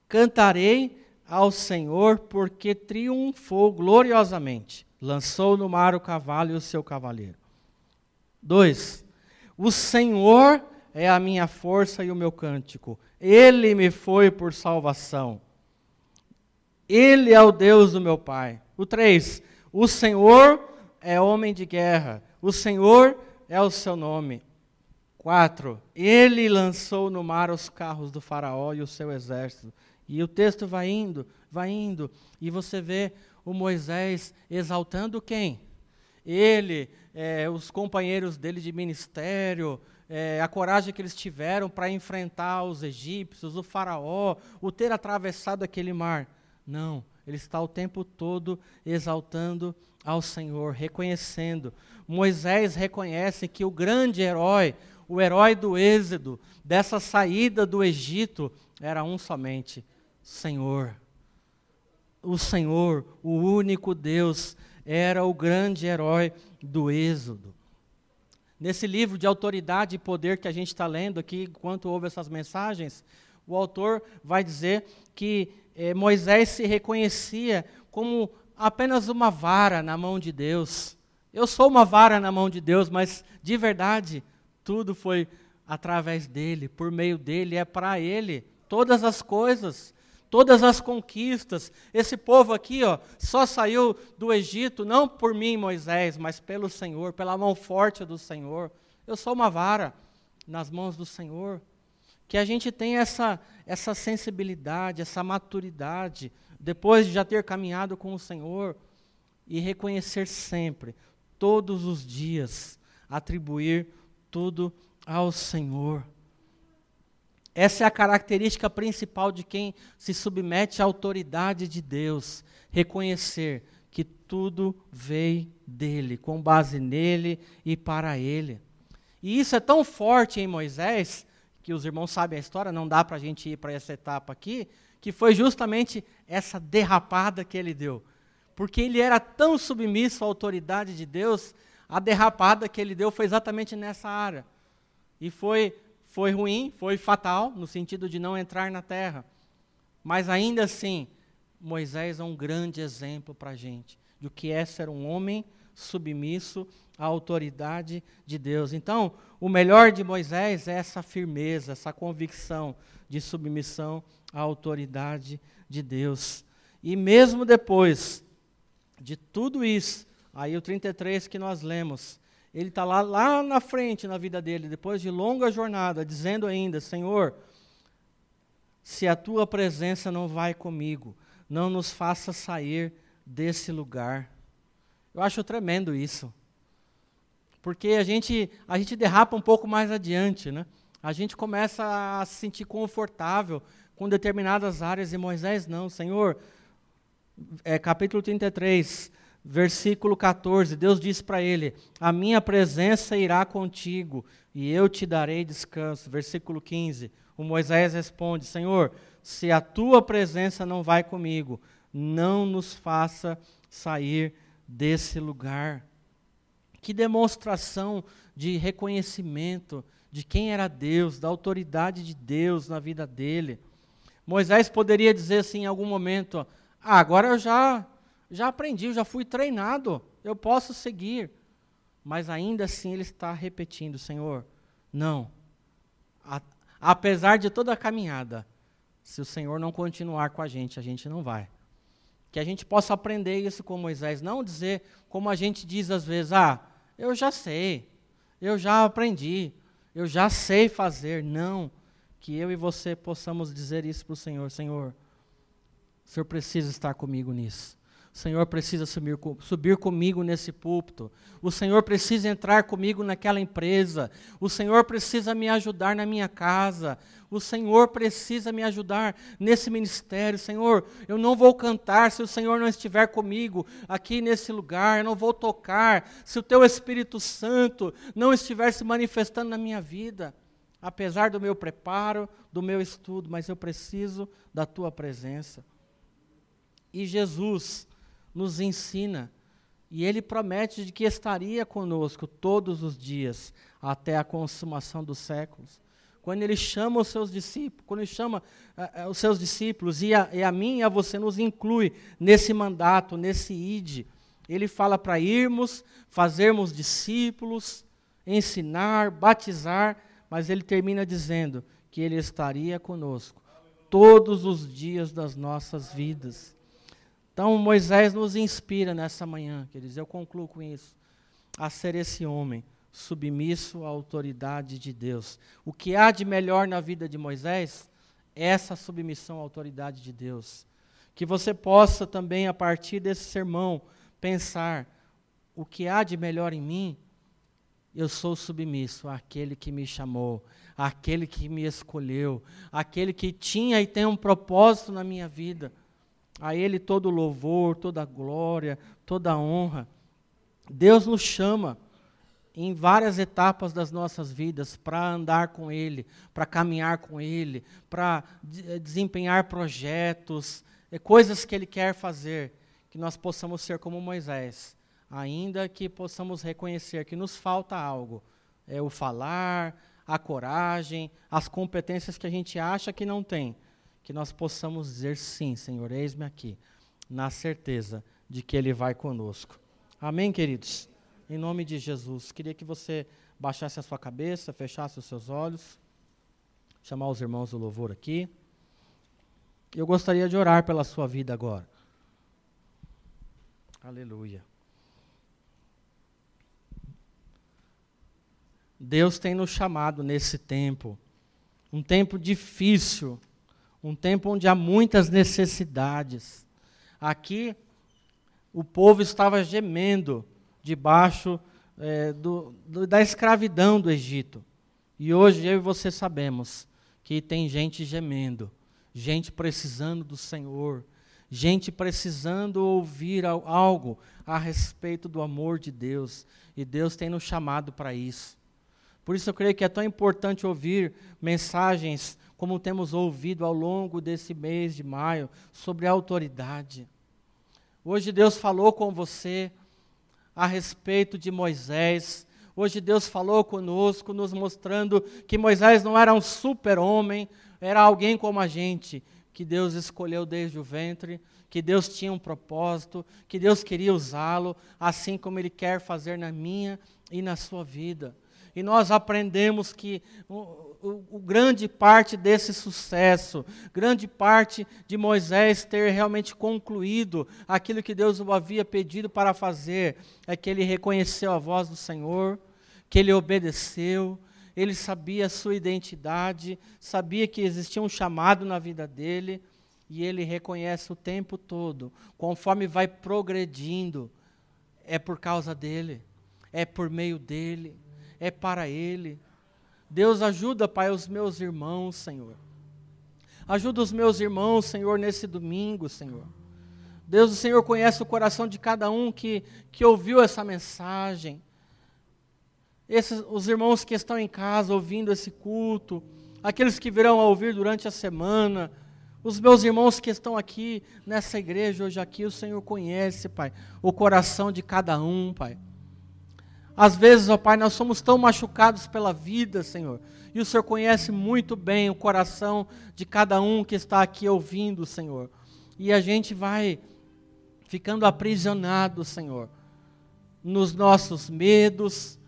Cantarei ao Senhor porque triunfou gloriosamente. Lançou no mar o cavalo e o seu cavaleiro. 2. O Senhor é a minha força e o meu cântico. Ele me foi por salvação. Ele é o Deus do meu Pai. O 3. O Senhor é homem de guerra. O Senhor é o seu nome. 4. Ele lançou no mar os carros do Faraó e o seu exército. E o texto vai indo, vai indo. E você vê o Moisés exaltando quem? Ele, é, os companheiros dele de ministério, é, a coragem que eles tiveram para enfrentar os egípcios, o Faraó, o ter atravessado aquele mar. Não, ele está o tempo todo exaltando ao Senhor, reconhecendo. Moisés reconhece que o grande herói, o herói do Êxodo, dessa saída do Egito, era um somente: Senhor. O Senhor, o único Deus, era o grande herói do Êxodo. Nesse livro de autoridade e poder que a gente está lendo aqui, enquanto ouve essas mensagens, o autor vai dizer que eh, Moisés se reconhecia como apenas uma vara na mão de Deus. Eu sou uma vara na mão de Deus, mas de verdade, tudo foi através dele, por meio dele, é para ele. Todas as coisas, todas as conquistas. Esse povo aqui, ó, só saiu do Egito não por mim, Moisés, mas pelo Senhor, pela mão forte do Senhor. Eu sou uma vara nas mãos do Senhor que a gente tenha essa, essa sensibilidade, essa maturidade, depois de já ter caminhado com o Senhor, e reconhecer sempre, todos os dias, atribuir tudo ao Senhor. Essa é a característica principal de quem se submete à autoridade de Deus, reconhecer que tudo veio dele, com base nele e para ele. E isso é tão forte em Moisés que os irmãos sabem a história, não dá para a gente ir para essa etapa aqui, que foi justamente essa derrapada que ele deu. Porque ele era tão submisso à autoridade de Deus, a derrapada que ele deu foi exatamente nessa área. E foi, foi ruim, foi fatal, no sentido de não entrar na terra. Mas ainda assim, Moisés é um grande exemplo para a gente do que é ser um homem submisso à autoridade de Deus. Então, o melhor de Moisés é essa firmeza, essa convicção de submissão à autoridade de Deus. E mesmo depois de tudo isso, aí o 33 que nós lemos, ele está lá, lá na frente na vida dele, depois de longa jornada, dizendo ainda: Senhor, se a tua presença não vai comigo, não nos faça sair desse lugar. Eu acho tremendo isso. Porque a gente, a gente derrapa um pouco mais adiante, né? A gente começa a se sentir confortável com determinadas áreas e Moisés não, Senhor. É, capítulo 33, versículo 14, Deus diz para ele: A minha presença irá contigo e eu te darei descanso. Versículo 15, o Moisés responde: Senhor, se a tua presença não vai comigo, não nos faça sair desse lugar. Que demonstração de reconhecimento de quem era Deus, da autoridade de Deus na vida dele. Moisés poderia dizer assim em algum momento: ah, agora eu já já aprendi, já fui treinado, eu posso seguir. Mas ainda assim ele está repetindo, Senhor, não. A, apesar de toda a caminhada, se o Senhor não continuar com a gente, a gente não vai. Que a gente possa aprender isso com Moisés, não dizer como a gente diz às vezes, ah, eu já sei, eu já aprendi, eu já sei fazer. Não, que eu e você possamos dizer isso para o Senhor, Senhor, o Senhor precisa estar comigo nisso. O Senhor precisa subir, subir comigo nesse púlpito. O Senhor precisa entrar comigo naquela empresa. O Senhor precisa me ajudar na minha casa. O Senhor precisa me ajudar nesse ministério. Senhor, eu não vou cantar se o Senhor não estiver comigo aqui nesse lugar. Eu não vou tocar se o Teu Espírito Santo não estiver se manifestando na minha vida. Apesar do meu preparo, do meu estudo, mas eu preciso da Tua presença. E Jesus nos ensina. E ele promete de que estaria conosco todos os dias, até a consumação dos séculos. Quando ele chama os seus discípulos, quando ele chama uh, os seus discípulos, e a, e a mim e a você nos inclui nesse mandato, nesse id, ele fala para irmos, fazermos discípulos, ensinar, batizar, mas ele termina dizendo que ele estaria conosco todos os dias das nossas vidas. Então Moisés nos inspira nessa manhã, queridos, eu concluo com isso, a ser esse homem submisso à autoridade de Deus. O que há de melhor na vida de Moisés é essa submissão à autoridade de Deus. Que você possa também, a partir desse sermão, pensar: o que há de melhor em mim? Eu sou submisso àquele que me chamou, àquele que me escolheu, àquele que tinha e tem um propósito na minha vida. A Ele todo louvor, toda glória, toda honra. Deus nos chama em várias etapas das nossas vidas para andar com Ele, para caminhar com Ele, para de desempenhar projetos, é, coisas que Ele quer fazer, que nós possamos ser como Moisés, ainda que possamos reconhecer que nos falta algo, é o falar, a coragem, as competências que a gente acha que não tem que nós possamos dizer sim, Senhor, eis-me aqui, na certeza de que Ele vai conosco. Amém, queridos? Em nome de Jesus, queria que você baixasse a sua cabeça, fechasse os seus olhos, chamar os irmãos do louvor aqui. Eu gostaria de orar pela sua vida agora. Aleluia. Deus tem nos chamado nesse tempo, um tempo difícil, um tempo onde há muitas necessidades. Aqui, o povo estava gemendo debaixo é, do, do, da escravidão do Egito. E hoje eu e você sabemos que tem gente gemendo, gente precisando do Senhor, gente precisando ouvir algo a respeito do amor de Deus. E Deus tem nos chamado para isso. Por isso eu creio que é tão importante ouvir mensagens como temos ouvido ao longo desse mês de maio, sobre autoridade. Hoje Deus falou com você a respeito de Moisés. Hoje Deus falou conosco, nos mostrando que Moisés não era um super-homem, era alguém como a gente, que Deus escolheu desde o ventre, que Deus tinha um propósito, que Deus queria usá-lo, assim como Ele quer fazer na minha e na sua vida. E nós aprendemos que o, o, grande parte desse sucesso, grande parte de Moisés ter realmente concluído aquilo que Deus o havia pedido para fazer, é que ele reconheceu a voz do Senhor, que ele obedeceu, ele sabia a sua identidade, sabia que existia um chamado na vida dele, e ele reconhece o tempo todo, conforme vai progredindo, é por causa dele, é por meio dele, é para ele. Deus ajuda, Pai, os meus irmãos, Senhor. Ajuda os meus irmãos, Senhor, nesse domingo, Senhor. Deus, o Senhor conhece o coração de cada um que, que ouviu essa mensagem. Esses, os irmãos que estão em casa ouvindo esse culto, aqueles que virão a ouvir durante a semana, os meus irmãos que estão aqui nessa igreja hoje aqui, o Senhor conhece, Pai, o coração de cada um, Pai. Às vezes, ó Pai, nós somos tão machucados pela vida, Senhor, e o Senhor conhece muito bem o coração de cada um que está aqui ouvindo, Senhor. E a gente vai ficando aprisionado, Senhor, nos nossos medos,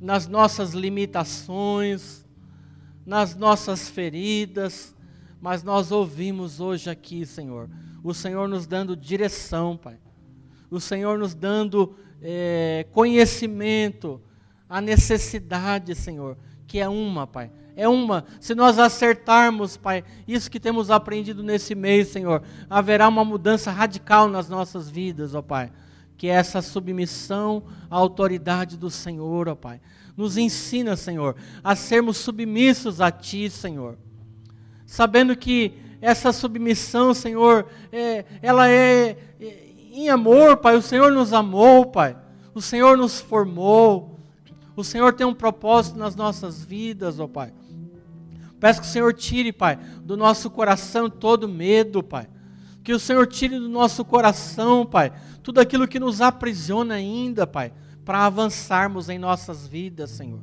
nas nossas limitações, nas nossas feridas, mas nós ouvimos hoje aqui, Senhor, o Senhor nos dando direção, Pai, o Senhor nos dando é, conhecimento, a necessidade, Senhor, que é uma, Pai, é uma. Se nós acertarmos, Pai, isso que temos aprendido nesse mês, Senhor, haverá uma mudança radical nas nossas vidas, ó Pai. Que é essa submissão à autoridade do Senhor, ó Pai. Nos ensina, Senhor, a sermos submissos a Ti, Senhor. Sabendo que essa submissão, Senhor, é, ela é, é em amor, Pai. O Senhor nos amou, Pai. O Senhor nos formou. O Senhor tem um propósito nas nossas vidas, ó Pai. Peço que o Senhor tire, Pai, do nosso coração todo medo, Pai. Que o Senhor tire do nosso coração, Pai, tudo aquilo que nos aprisiona ainda, Pai, para avançarmos em nossas vidas, Senhor.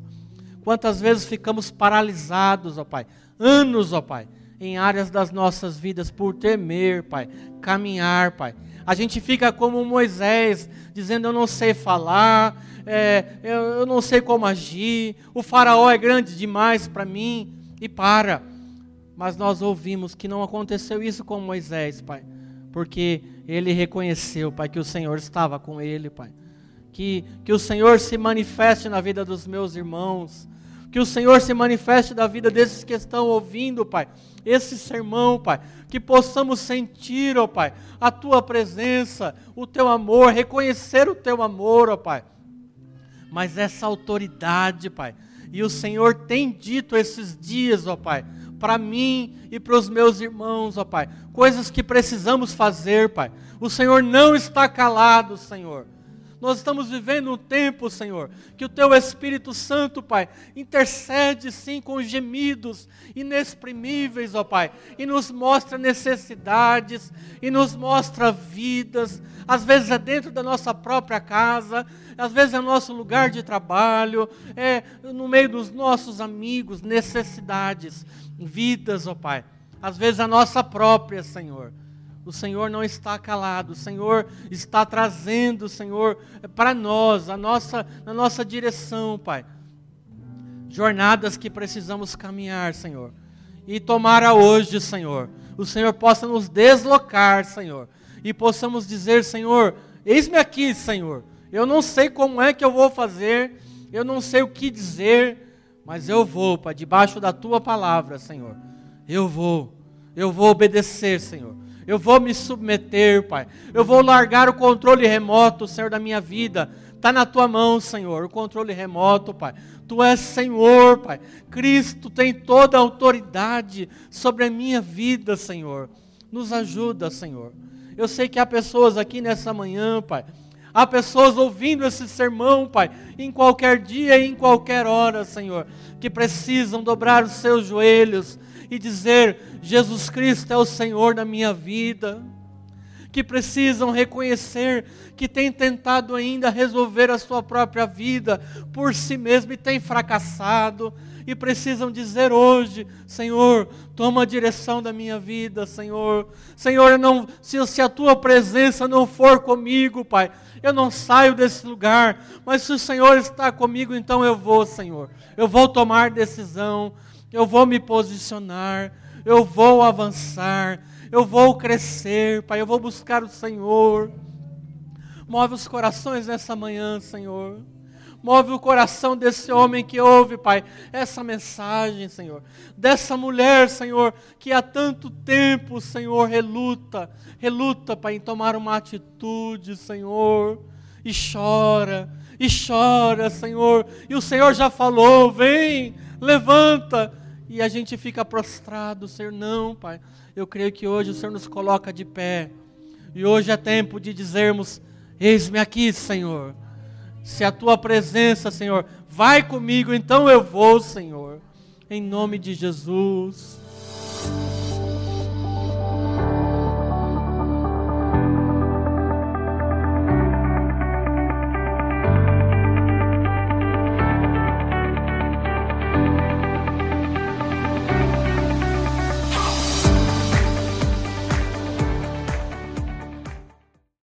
Quantas vezes ficamos paralisados, ó Pai, anos, ó Pai, em áreas das nossas vidas por temer, Pai, caminhar, Pai. A gente fica como Moisés, dizendo: Eu não sei falar, é, eu, eu não sei como agir, o Faraó é grande demais para mim e para. Mas nós ouvimos que não aconteceu isso com Moisés, Pai, porque ele reconheceu, Pai, que o Senhor estava com ele, Pai. Que, que o Senhor se manifeste na vida dos meus irmãos, que o Senhor se manifeste na vida desses que estão ouvindo, Pai, esse sermão, Pai, que possamos sentir, ó Pai, a Tua presença, o Teu amor, reconhecer o Teu amor, ó Pai. Mas essa autoridade, Pai, e o Senhor tem dito esses dias, ó Pai, para mim e para os meus irmãos, ó Pai, coisas que precisamos fazer, Pai. O Senhor não está calado, Senhor. Nós estamos vivendo um tempo, Senhor, que o Teu Espírito Santo, Pai, intercede sim com gemidos inexprimíveis, ó Pai, e nos mostra necessidades, e nos mostra vidas, às vezes é dentro da nossa própria casa, às vezes é nosso lugar de trabalho, é no meio dos nossos amigos, necessidades, vidas, ó Pai, às vezes a nossa própria, Senhor. O Senhor não está calado, o Senhor está trazendo, Senhor, para nós, a nossa, na nossa direção, Pai. Jornadas que precisamos caminhar, Senhor. E tomara hoje, Senhor, o Senhor possa nos deslocar, Senhor. E possamos dizer, Senhor, eis-me aqui, Senhor. Eu não sei como é que eu vou fazer, eu não sei o que dizer, mas eu vou, Pai, debaixo da tua palavra, Senhor. Eu vou, eu vou obedecer, Senhor. Eu vou me submeter, Pai. Eu vou largar o controle remoto, Senhor, da minha vida. Está na tua mão, Senhor, o controle remoto, Pai. Tu és Senhor, Pai. Cristo tem toda a autoridade sobre a minha vida, Senhor. Nos ajuda, Senhor. Eu sei que há pessoas aqui nessa manhã, Pai. Há pessoas ouvindo esse sermão, Pai, em qualquer dia e em qualquer hora, Senhor, que precisam dobrar os seus joelhos e dizer: Jesus Cristo é o Senhor da minha vida. Que precisam reconhecer que tem tentado ainda resolver a sua própria vida por si mesmo e tem fracassado, e precisam dizer hoje: Senhor, toma a direção da minha vida, Senhor. Senhor, não, se, se a tua presença não for comigo, Pai, eu não saio desse lugar, mas se o Senhor está comigo, então eu vou, Senhor. Eu vou tomar decisão, eu vou me posicionar, eu vou avançar, eu vou crescer, Pai, eu vou buscar o Senhor. Move os corações nessa manhã, Senhor. Move o coração desse homem que ouve, Pai, essa mensagem, Senhor. Dessa mulher, Senhor, que há tanto tempo, Senhor, reluta, reluta, Pai, em tomar uma atitude, Senhor. E chora, e chora, Senhor. E o Senhor já falou: vem, levanta. E a gente fica prostrado, Senhor. Não, Pai. Eu creio que hoje o Senhor nos coloca de pé. E hoje é tempo de dizermos: Eis-me aqui, Senhor se a tua presença, Senhor, vai comigo, então eu vou, Senhor. Em nome de Jesus.